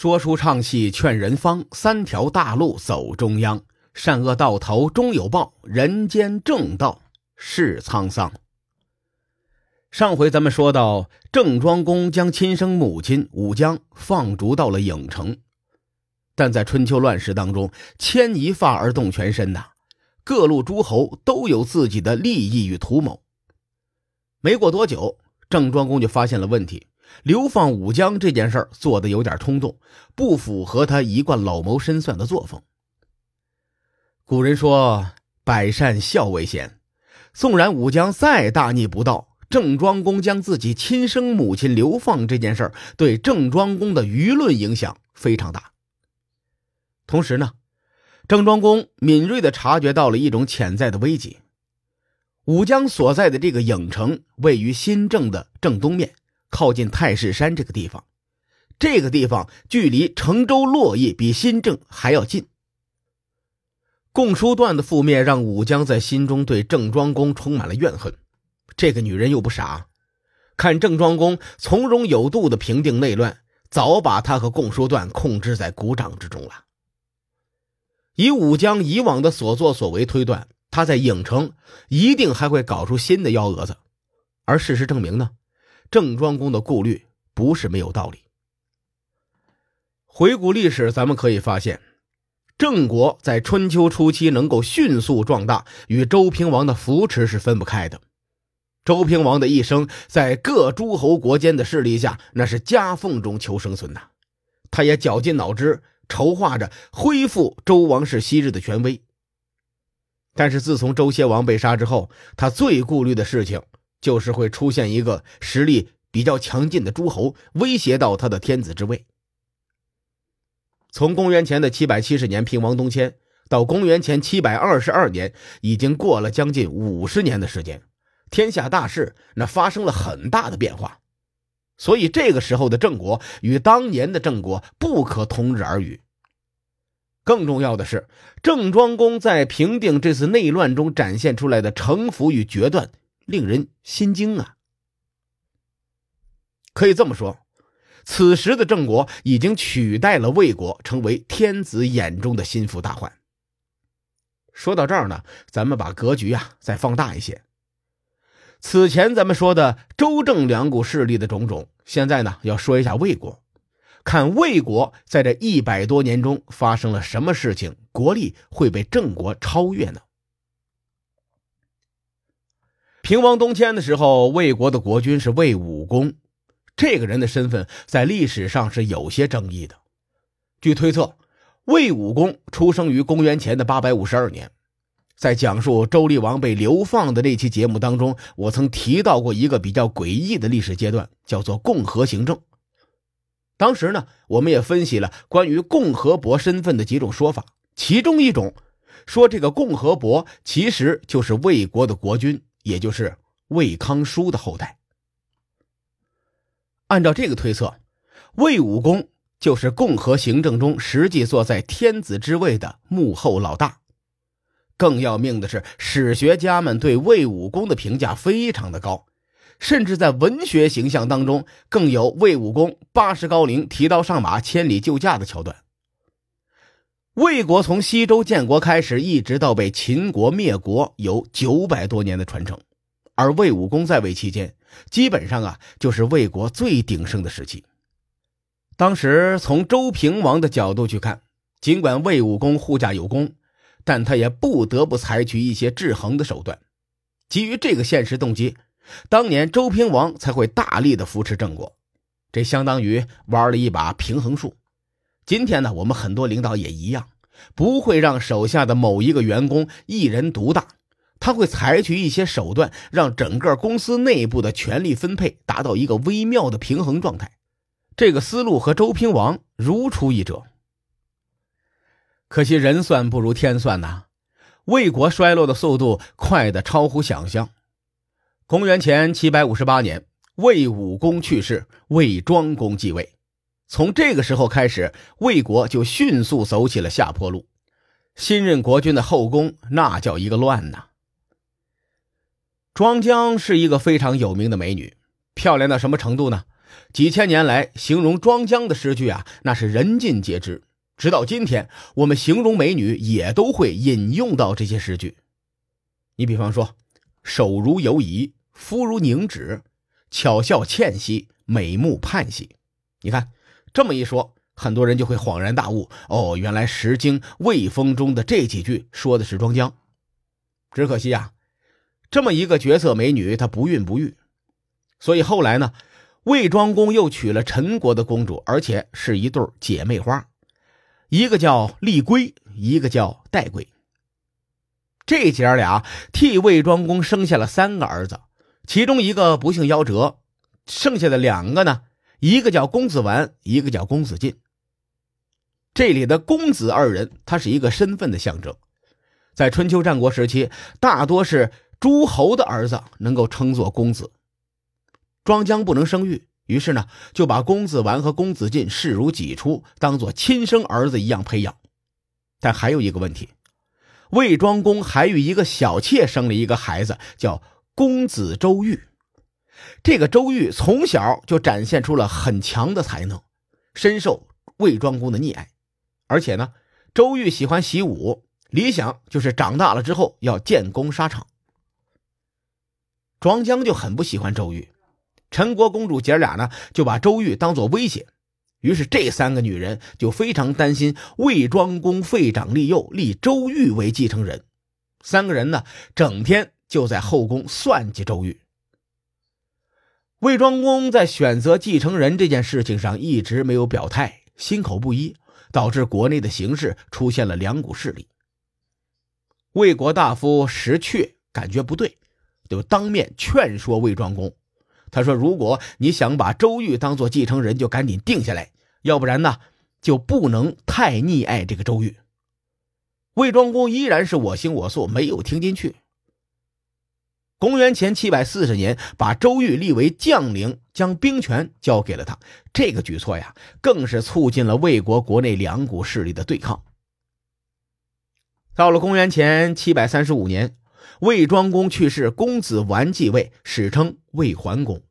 说书唱戏劝人方，三条大路走中央。善恶到头终有报，人间正道是沧桑。上回咱们说到，郑庄公将亲生母亲武姜放逐到了郢城，但在春秋乱世当中，牵一发而动全身呐，各路诸侯都有自己的利益与图谋。没过多久，郑庄公就发现了问题。流放武姜这件事做的有点冲动，不符合他一贯老谋深算的作风。古人说：“百善孝为先。”纵然武姜再大逆不道，郑庄公将自己亲生母亲流放这件事对郑庄公的舆论影响非常大。同时呢，郑庄公敏锐的察觉到了一种潜在的危机：武姜所在的这个郢城位于新郑的正东面。靠近太室山这个地方，这个地方距离成州洛邑比新郑还要近。共叔段的覆灭让武姜在心中对郑庄公充满了怨恨。这个女人又不傻，看郑庄公从容有度的平定内乱，早把他和共叔段控制在股掌之中了。以武姜以往的所作所为推断，他在影城一定还会搞出新的幺蛾子。而事实证明呢？郑庄公的顾虑不是没有道理。回顾历史，咱们可以发现，郑国在春秋初期能够迅速壮大，与周平王的扶持是分不开的。周平王的一生，在各诸侯国间的势力下，那是夹缝中求生存呐。他也绞尽脑汁筹划着恢复周王室昔日的权威。但是自从周歇王被杀之后，他最顾虑的事情。就是会出现一个实力比较强劲的诸侯，威胁到他的天子之位。从公元前的七百七十年平王东迁到公元前七百二十二年，已经过了将近五十年的时间，天下大事那发生了很大的变化，所以这个时候的郑国与当年的郑国不可同日而语。更重要的是，郑庄公在平定这次内乱中展现出来的城府与决断。令人心惊啊！可以这么说，此时的郑国已经取代了魏国，成为天子眼中的心腹大患。说到这儿呢，咱们把格局啊再放大一些。此前咱们说的周郑两股势力的种种，现在呢要说一下魏国，看魏国在这一百多年中发生了什么事情，国力会被郑国超越呢？平王东迁的时候，魏国的国君是魏武公。这个人的身份在历史上是有些争议的。据推测，魏武公出生于公元前的八百五十二年。在讲述周厉王被流放的那期节目当中，我曾提到过一个比较诡异的历史阶段，叫做共和行政。当时呢，我们也分析了关于共和伯身份的几种说法，其中一种说，这个共和伯其实就是魏国的国君。也就是魏康叔的后代。按照这个推测，魏武公就是共和行政中实际坐在天子之位的幕后老大。更要命的是，史学家们对魏武公的评价非常的高，甚至在文学形象当中更有魏武公八十高龄提刀上马千里救驾的桥段。魏国从西周建国开始，一直到被秦国灭国，有九百多年的传承。而魏武公在位期间，基本上啊，就是魏国最鼎盛的时期。当时从周平王的角度去看，尽管魏武公护驾有功，但他也不得不采取一些制衡的手段。基于这个现实动机，当年周平王才会大力的扶持郑国，这相当于玩了一把平衡术。今天呢，我们很多领导也一样，不会让手下的某一个员工一人独大，他会采取一些手段，让整个公司内部的权力分配达到一个微妙的平衡状态。这个思路和周平王如出一辙。可惜人算不如天算呐，魏国衰落的速度快得超乎想象。公元前七百五十八年，魏武公去世，魏庄公继位。从这个时候开始，魏国就迅速走起了下坡路。新任国君的后宫那叫一个乱呐。庄姜是一个非常有名的美女，漂亮到什么程度呢？几千年来形容庄姜的诗句啊，那是人尽皆知。直到今天，我们形容美女也都会引用到这些诗句。你比方说，手如游移，肤如凝脂，巧笑倩兮，美目盼兮。你看这么一说，很多人就会恍然大悟：哦，原来《诗经·魏风》中的这几句说的是庄姜。只可惜啊，这么一个绝色美女，她不孕不育。所以后来呢，魏庄公又娶了陈国的公主，而且是一对姐妹花，一个叫丽归，一个叫戴归。这姐俩替魏庄公生下了三个儿子，其中一个不幸夭折，剩下的两个呢，一个叫公子完，一个叫公子晋。这里的公子二人，他是一个身份的象征，在春秋战国时期，大多是诸侯的儿子能够称作公子。庄姜不能生育，于是呢就把公子完和公子晋视如己出，当做亲生儿子一样培养。但还有一个问题，魏庄公还与一个小妾生了一个孩子，叫公子周玉。这个周瑜从小就展现出了很强的才能，深受魏庄公的溺爱。而且呢，周瑜喜欢习武，理想就是长大了之后要建功沙场。庄姜就很不喜欢周瑜。陈国公主姐俩呢，就把周瑜当做威胁，于是这三个女人就非常担心魏庄公废长立幼，立周瑜为继承人。三个人呢，整天就在后宫算计周瑜。魏庄公在选择继承人这件事情上一直没有表态，心口不一，导致国内的形势出现了两股势力。魏国大夫石阙感觉不对，就当面劝说魏庄公。他说：“如果你想把周瑜当做继承人，就赶紧定下来，要不然呢，就不能太溺爱这个周瑜。”魏庄公依然是我行我素，没有听进去。公元前七百四十年，把周瑜立为将领，将兵权交给了他。这个举措呀，更是促进了魏国国内两股势力的对抗。到了公元前七百三十五年。魏庄公去世，公子完继位，史称魏桓公。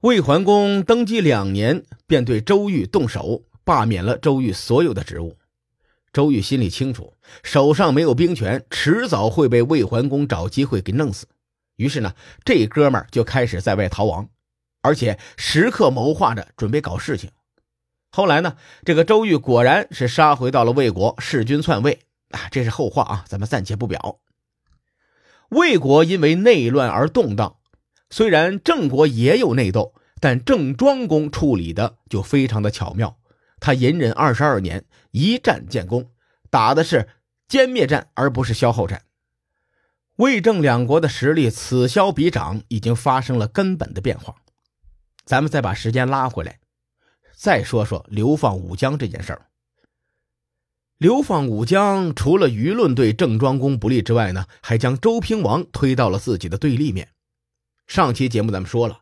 魏桓公登基两年，便对周瑜动手，罢免了周瑜所有的职务。周瑜心里清楚，手上没有兵权，迟早会被魏桓公找机会给弄死。于是呢，这哥们儿就开始在外逃亡，而且时刻谋划着准备搞事情。后来呢，这个周瑜果然是杀回到了魏国，弑君篡位。啊，这是后话啊，咱们暂且不表。魏国因为内乱而动荡，虽然郑国也有内斗，但郑庄公处理的就非常的巧妙。他隐忍二十二年，一战建功，打的是歼灭战，而不是消耗战。魏郑两国的实力此消彼长，已经发生了根本的变化。咱们再把时间拉回来，再说说流放武江这件事儿。流放武江，除了舆论对郑庄公不利之外呢，还将周平王推到了自己的对立面。上期节目咱们说了，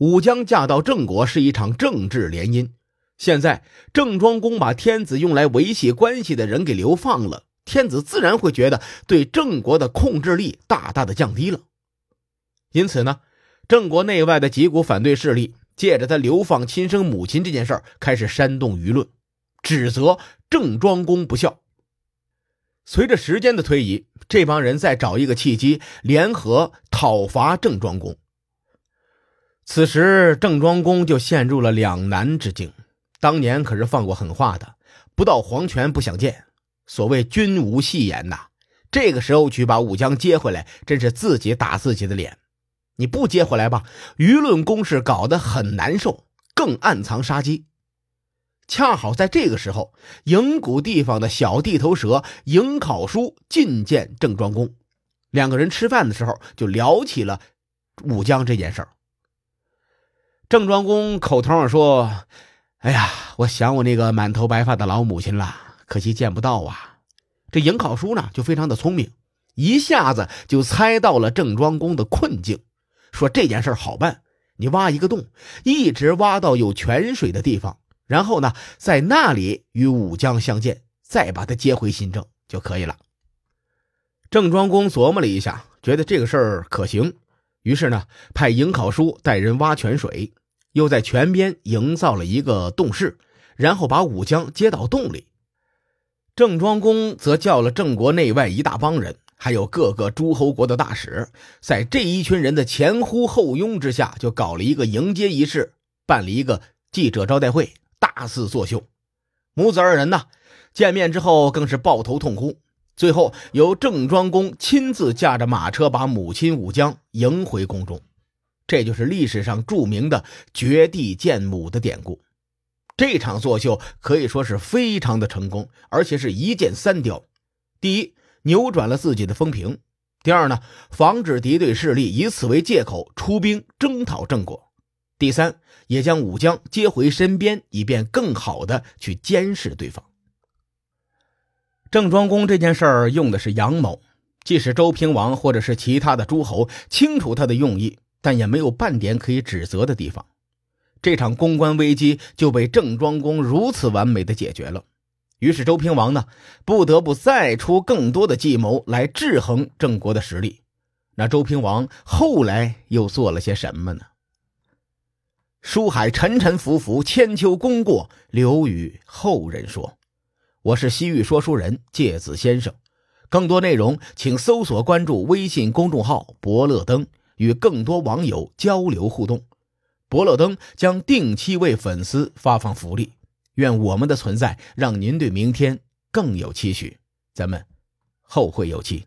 武将嫁到郑国是一场政治联姻。现在郑庄公把天子用来维系关系的人给流放了，天子自然会觉得对郑国的控制力大大的降低了。因此呢，郑国内外的几股反对势力借着他流放亲生母亲这件事儿，开始煽动舆论。指责郑庄公不孝。随着时间的推移，这帮人再找一个契机联合讨伐郑庄公。此时，郑庄公就陷入了两难之境。当年可是放过狠话的，不到黄泉不想见。所谓君无戏言呐，这个时候去把武将接回来，真是自己打自己的脸。你不接回来吧，舆论攻势搞得很难受，更暗藏杀机。恰好在这个时候，营谷地方的小地头蛇营考叔觐见郑庄公，两个人吃饭的时候就聊起了武将这件事儿。郑庄公口头上说：“哎呀，我想我那个满头白发的老母亲了，可惜见不到啊。”这营考叔呢就非常的聪明，一下子就猜到了郑庄公的困境，说这件事好办，你挖一个洞，一直挖到有泉水的地方。然后呢，在那里与武将相见，再把他接回新郑就可以了。郑庄公琢磨了一下，觉得这个事儿可行，于是呢，派颍考叔带人挖泉水，又在泉边营造了一个洞室，然后把武将接到洞里。郑庄公则叫了郑国内外一大帮人，还有各个诸侯国的大使，在这一群人的前呼后拥之下，就搞了一个迎接仪式，办了一个记者招待会，大肆作秀。母子二人呢，见面之后更是抱头痛哭。最后由郑庄公亲自驾着马车把母亲武姜迎回宫中，这就是历史上著名的绝地见母的典故。这场作秀可以说是非常的成功，而且是一箭三雕：第一，扭转了自己的风评；第二呢，防止敌对势力以此为借口出兵征讨郑国；第三，也将武将接回身边，以便更好的去监视对方。郑庄公这件事儿用的是阳谋，即使周平王或者是其他的诸侯清楚他的用意，但也没有半点可以指责的地方。这场公关危机就被郑庄公如此完美的解决了，于是周平王呢不得不再出更多的计谋来制衡郑国的实力。那周平王后来又做了些什么呢？书海沉沉浮浮，千秋功过留与后人说。我是西域说书人介子先生，更多内容请搜索关注微信公众号“伯乐灯”，与更多网友交流互动。伯乐灯将定期为粉丝发放福利，愿我们的存在让您对明天更有期许。咱们后会有期。